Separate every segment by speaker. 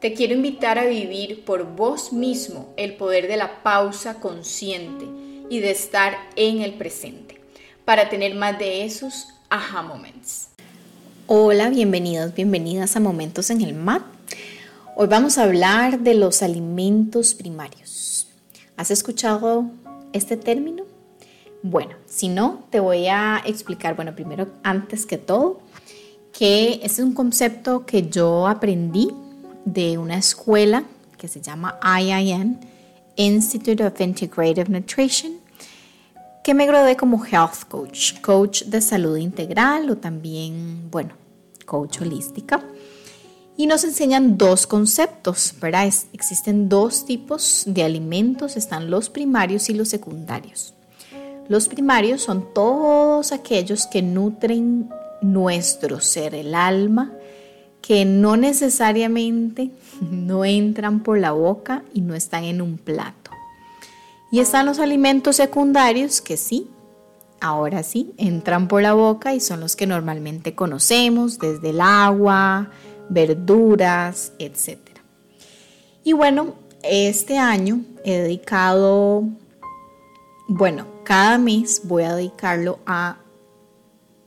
Speaker 1: Te quiero invitar a vivir por vos mismo el poder de la pausa consciente y de estar en el presente para tener más de esos aha moments.
Speaker 2: Hola, bienvenidos, bienvenidas a Momentos en el MAT. Hoy vamos a hablar de los alimentos primarios. ¿Has escuchado este término? Bueno, si no, te voy a explicar, bueno, primero, antes que todo, que es un concepto que yo aprendí de una escuela que se llama IIN, Institute of Integrative Nutrition, que me gradué como health coach, coach de salud integral o también, bueno, coach holística. Y nos enseñan dos conceptos, ¿verdad? existen dos tipos de alimentos, están los primarios y los secundarios. Los primarios son todos aquellos que nutren nuestro ser, el alma, que no necesariamente no entran por la boca y no están en un plato. Y están los alimentos secundarios que sí, ahora sí, entran por la boca y son los que normalmente conocemos, desde el agua, verduras, etc. Y bueno, este año he dedicado, bueno, cada mes voy a dedicarlo a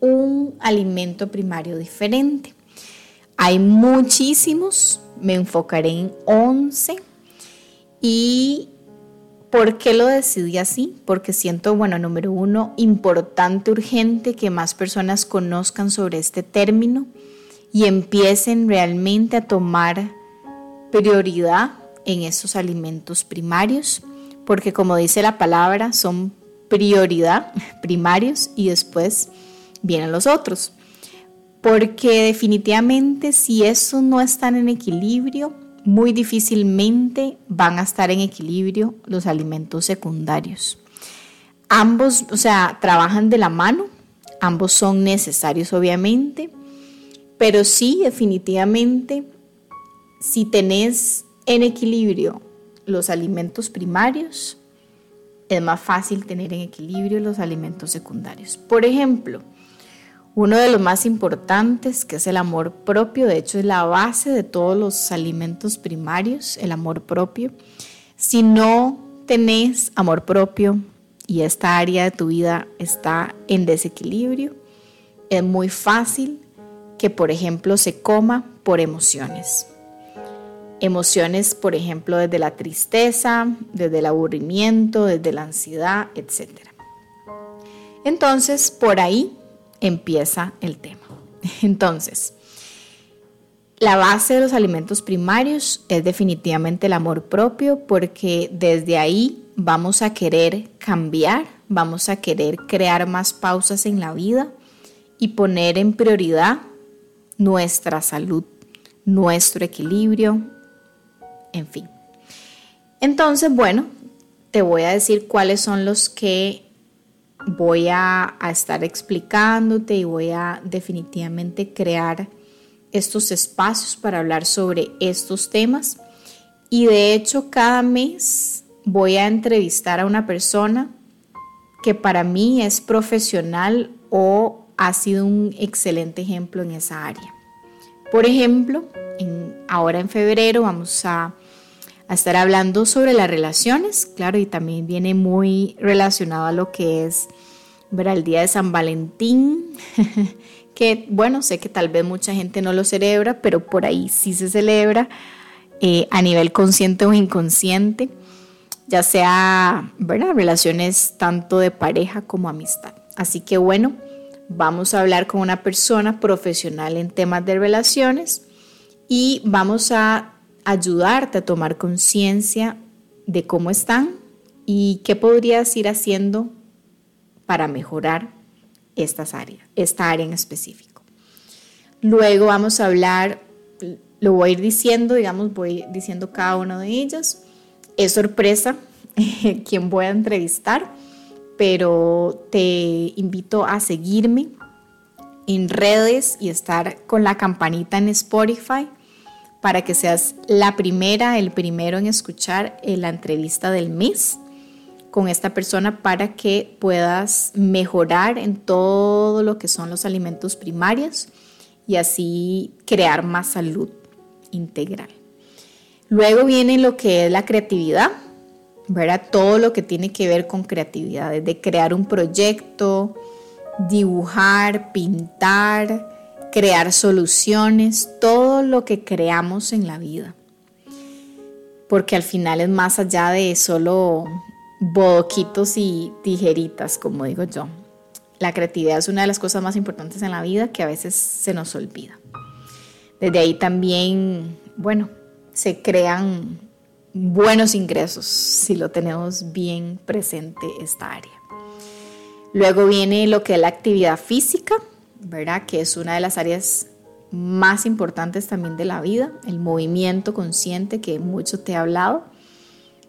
Speaker 2: un alimento primario diferente. Hay muchísimos, me enfocaré en 11 y ¿por qué lo decidí así? Porque siento, bueno, número uno, importante, urgente que más personas conozcan sobre este término y empiecen realmente a tomar prioridad en esos alimentos primarios, porque como dice la palabra, son prioridad primarios y después vienen los otros porque definitivamente si eso no están en equilibrio, muy difícilmente van a estar en equilibrio los alimentos secundarios. Ambos, o sea, trabajan de la mano, ambos son necesarios obviamente, pero sí definitivamente si tenés en equilibrio los alimentos primarios, es más fácil tener en equilibrio los alimentos secundarios. Por ejemplo, uno de los más importantes, que es el amor propio, de hecho es la base de todos los alimentos primarios, el amor propio. Si no tenés amor propio y esta área de tu vida está en desequilibrio, es muy fácil que, por ejemplo, se coma por emociones. Emociones, por ejemplo, desde la tristeza, desde el aburrimiento, desde la ansiedad, etc. Entonces, por ahí empieza el tema. Entonces, la base de los alimentos primarios es definitivamente el amor propio porque desde ahí vamos a querer cambiar, vamos a querer crear más pausas en la vida y poner en prioridad nuestra salud, nuestro equilibrio, en fin. Entonces, bueno, te voy a decir cuáles son los que voy a, estar explicándote y voy a definitivamente crear estos espacios para hablar sobre estos temas. Y de hecho, cada mes voy a entrevistar a una persona que para mí es profesional o ha sido un excelente ejemplo en esa área. Por ejemplo, ahora en febrero vamos a a estar hablando sobre las relaciones, claro, y también viene muy relacionado a lo que es ver el día de San Valentín, que bueno, sé que tal vez mucha gente no lo celebra, pero por ahí sí se celebra eh, a nivel consciente o inconsciente, ya sea, ¿verdad? Relaciones tanto de pareja como amistad. Así que bueno, vamos a hablar con una persona profesional en temas de relaciones y vamos a ayudarte a tomar conciencia de cómo están y qué podrías ir haciendo para mejorar estas áreas, esta área en específico. Luego vamos a hablar, lo voy a ir diciendo, digamos, voy diciendo cada una de ellas. Es sorpresa, quién voy a entrevistar, pero te invito a seguirme en redes y estar con la campanita en Spotify para que seas la primera, el primero en escuchar eh, la entrevista del mes con esta persona para que puedas mejorar en todo lo que son los alimentos primarios y así crear más salud integral. Luego viene lo que es la creatividad, ¿verdad? Todo lo que tiene que ver con creatividad, desde crear un proyecto, dibujar, pintar, crear soluciones, todo lo que creamos en la vida. Porque al final es más allá de solo boquitos y tijeritas, como digo yo. La creatividad es una de las cosas más importantes en la vida que a veces se nos olvida. Desde ahí también, bueno, se crean buenos ingresos si lo tenemos bien presente esta área. Luego viene lo que es la actividad física, ¿verdad? Que es una de las áreas más importantes también de la vida, el movimiento consciente que mucho te he hablado.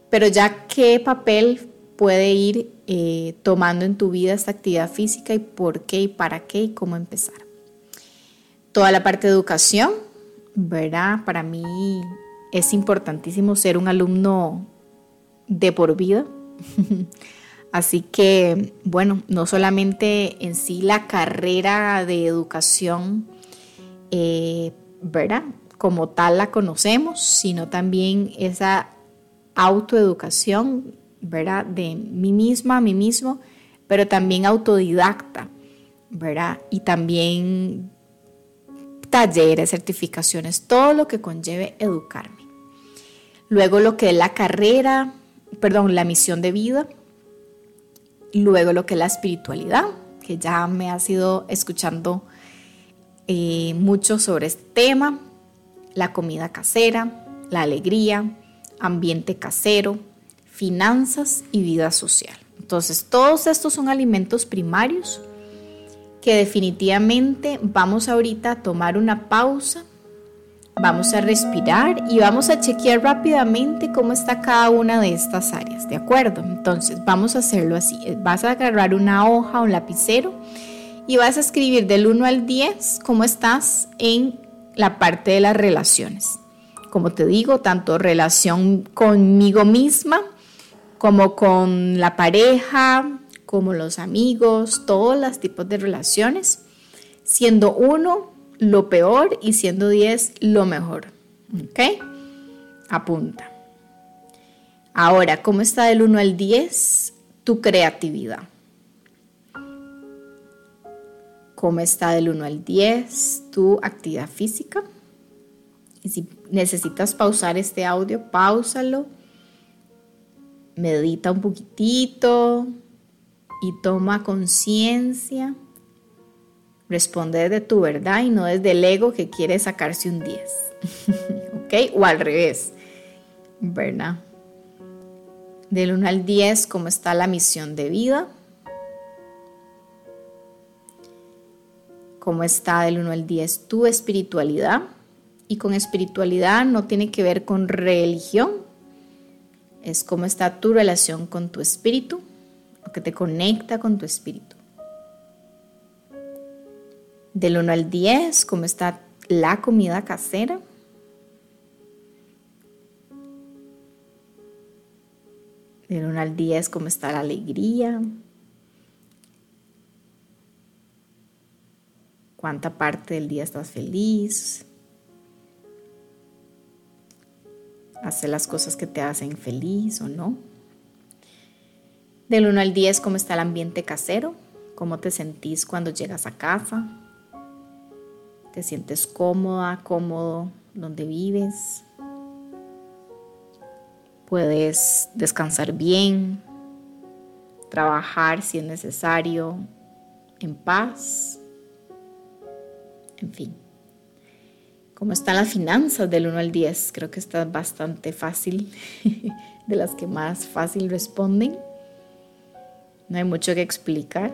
Speaker 2: Pero ya qué papel puede ir eh, tomando en tu vida esta actividad física y por qué y para qué y cómo empezar. Toda la parte de educación, ¿verdad? Para mí es importantísimo ser un alumno de por vida. Así que, bueno, no solamente en sí la carrera de educación, eh. Como tal la conocemos, sino también esa autoeducación, ¿verdad? De mí misma, a mí mismo, pero también autodidacta, ¿verdad? Y también talleres, certificaciones, todo lo que conlleve educarme. Luego lo que es la carrera, perdón, la misión de vida. Luego lo que es la espiritualidad, que ya me ha ido escuchando eh, mucho sobre este tema. La comida casera, la alegría, ambiente casero, finanzas y vida social. Entonces, todos estos son alimentos primarios que definitivamente vamos ahorita a tomar una pausa, vamos a respirar y vamos a chequear rápidamente cómo está cada una de estas áreas, ¿de acuerdo? Entonces vamos a hacerlo así, vas a agarrar una hoja un lapicero y vas a escribir del 1 al 10 cómo estás en la parte de las relaciones. Como te digo, tanto relación conmigo misma como con la pareja, como los amigos, todos los tipos de relaciones, siendo uno lo peor y siendo diez lo mejor. ¿Ok? Apunta. Ahora, ¿cómo está del 1 al 10 tu creatividad? ¿Cómo está del 1 al 10 tu actividad física? Y si necesitas pausar este audio, pausalo. Medita un poquitito, y toma conciencia. Responde de tu verdad y no desde el ego que quiere sacarse un 10. ¿Ok? O al revés. ¿Verdad? Del 1 al 10, ¿cómo está la misión de vida? ¿Cómo está del 1 al 10 tu espiritualidad? Y con espiritualidad no tiene que ver con religión, es cómo está tu relación con tu espíritu lo que te conecta con tu espíritu. Del 1 al 10, ¿cómo está la comida casera? Del 1 al 10, ¿cómo está la alegría? ¿Cuánta parte del día estás feliz? ¿Hace las cosas que te hacen feliz o no? Del 1 al 10, ¿cómo está el ambiente casero? ¿Cómo te sentís cuando llegas a casa? ¿Te sientes cómoda, cómodo donde vives? Puedes descansar bien, trabajar si es necesario, en paz, en fin. ¿Cómo están las finanzas del 1 al 10? Creo que está bastante fácil, de las que más fácil responden. No hay mucho que explicar.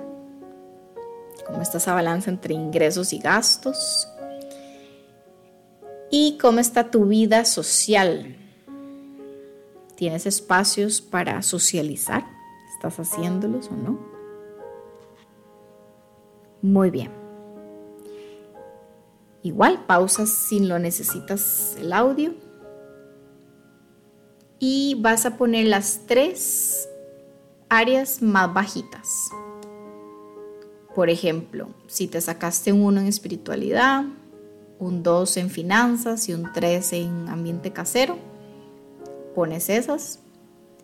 Speaker 2: Cómo está esa balanza entre ingresos y gastos. Y cómo está tu vida social. ¿Tienes espacios para socializar? ¿Estás haciéndolos o no? Muy bien. Igual, pausas si lo necesitas el audio. Y vas a poner las tres áreas más bajitas. Por ejemplo, si te sacaste un 1 en espiritualidad, un 2 en finanzas y un 3 en ambiente casero, pones esas.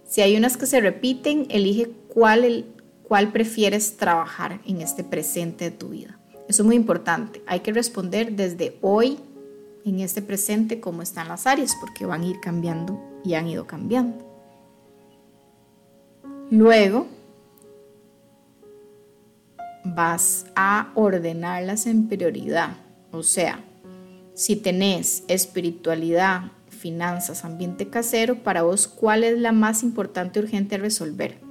Speaker 2: Si hay unas que se repiten, elige cuál, cuál prefieres trabajar en este presente de tu vida. Eso es muy importante. Hay que responder desde hoy, en este presente, cómo están las áreas, porque van a ir cambiando y han ido cambiando. Luego, vas a ordenarlas en prioridad. O sea, si tenés espiritualidad, finanzas, ambiente casero, para vos, ¿cuál es la más importante urgente a resolver?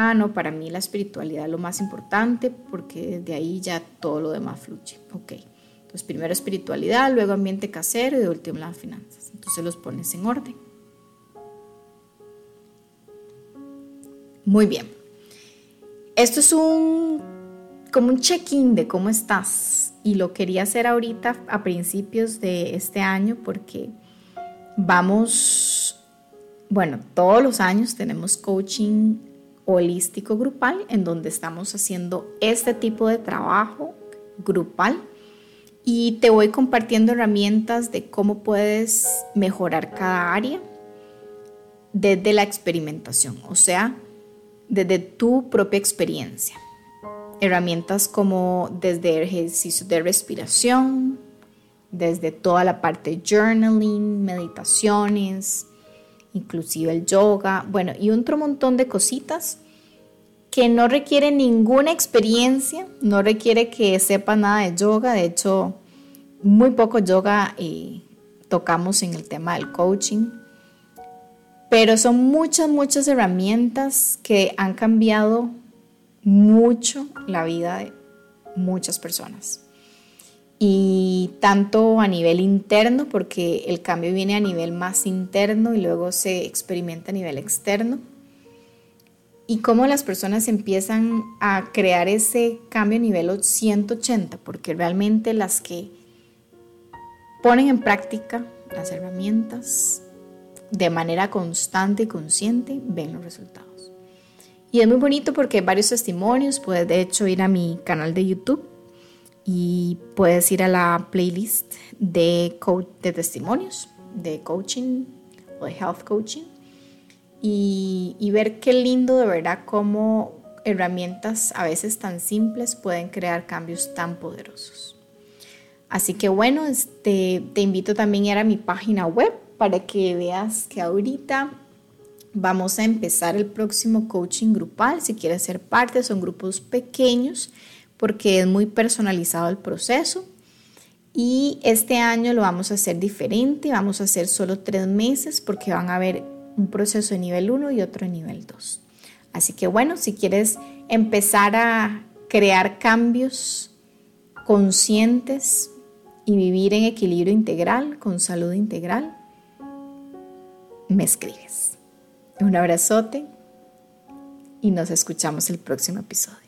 Speaker 2: Ah, no, para mí la espiritualidad es lo más importante porque desde ahí ya todo lo demás fluye. Ok. Entonces, primero espiritualidad, luego ambiente casero y de último las finanzas. Entonces los pones en orden. Muy bien. Esto es un como un check-in de cómo estás y lo quería hacer ahorita a principios de este año porque vamos, bueno, todos los años tenemos coaching holístico grupal en donde estamos haciendo este tipo de trabajo grupal y te voy compartiendo herramientas de cómo puedes mejorar cada área desde la experimentación, o sea, desde tu propia experiencia. Herramientas como desde ejercicios de respiración, desde toda la parte journaling, meditaciones, inclusive el yoga, bueno, y otro montón de cositas que no requieren ninguna experiencia, no requiere que sepa nada de yoga, de hecho, muy poco yoga eh, tocamos en el tema del coaching, pero son muchas, muchas herramientas que han cambiado mucho la vida de muchas personas. Y tanto a nivel interno, porque el cambio viene a nivel más interno y luego se experimenta a nivel externo. Y cómo las personas empiezan a crear ese cambio a nivel 180, porque realmente las que ponen en práctica las herramientas de manera constante y consciente ven los resultados. Y es muy bonito porque hay varios testimonios. Puedes de hecho ir a mi canal de YouTube y puedes ir a la playlist de, de testimonios, de coaching o de health coaching y, ver qué lindo de verdad cómo herramientas a veces tan simples pueden crear cambios tan poderosos. Así que bueno, este, te invito también a ir a mi página web para que veas que ahorita Vamos a empezar el próximo coaching grupal. Si quieres ser parte, son grupos pequeños porque es muy personalizado el proceso. Y este año lo vamos a hacer diferente. Vamos a hacer solo tres meses porque van a haber un proceso de nivel 1 y otro de nivel 2. Así que bueno, si quieres empezar a crear cambios conscientes y vivir en equilibrio integral, con salud integral, me escribes. Un abrazote y nos escuchamos el próximo episodio.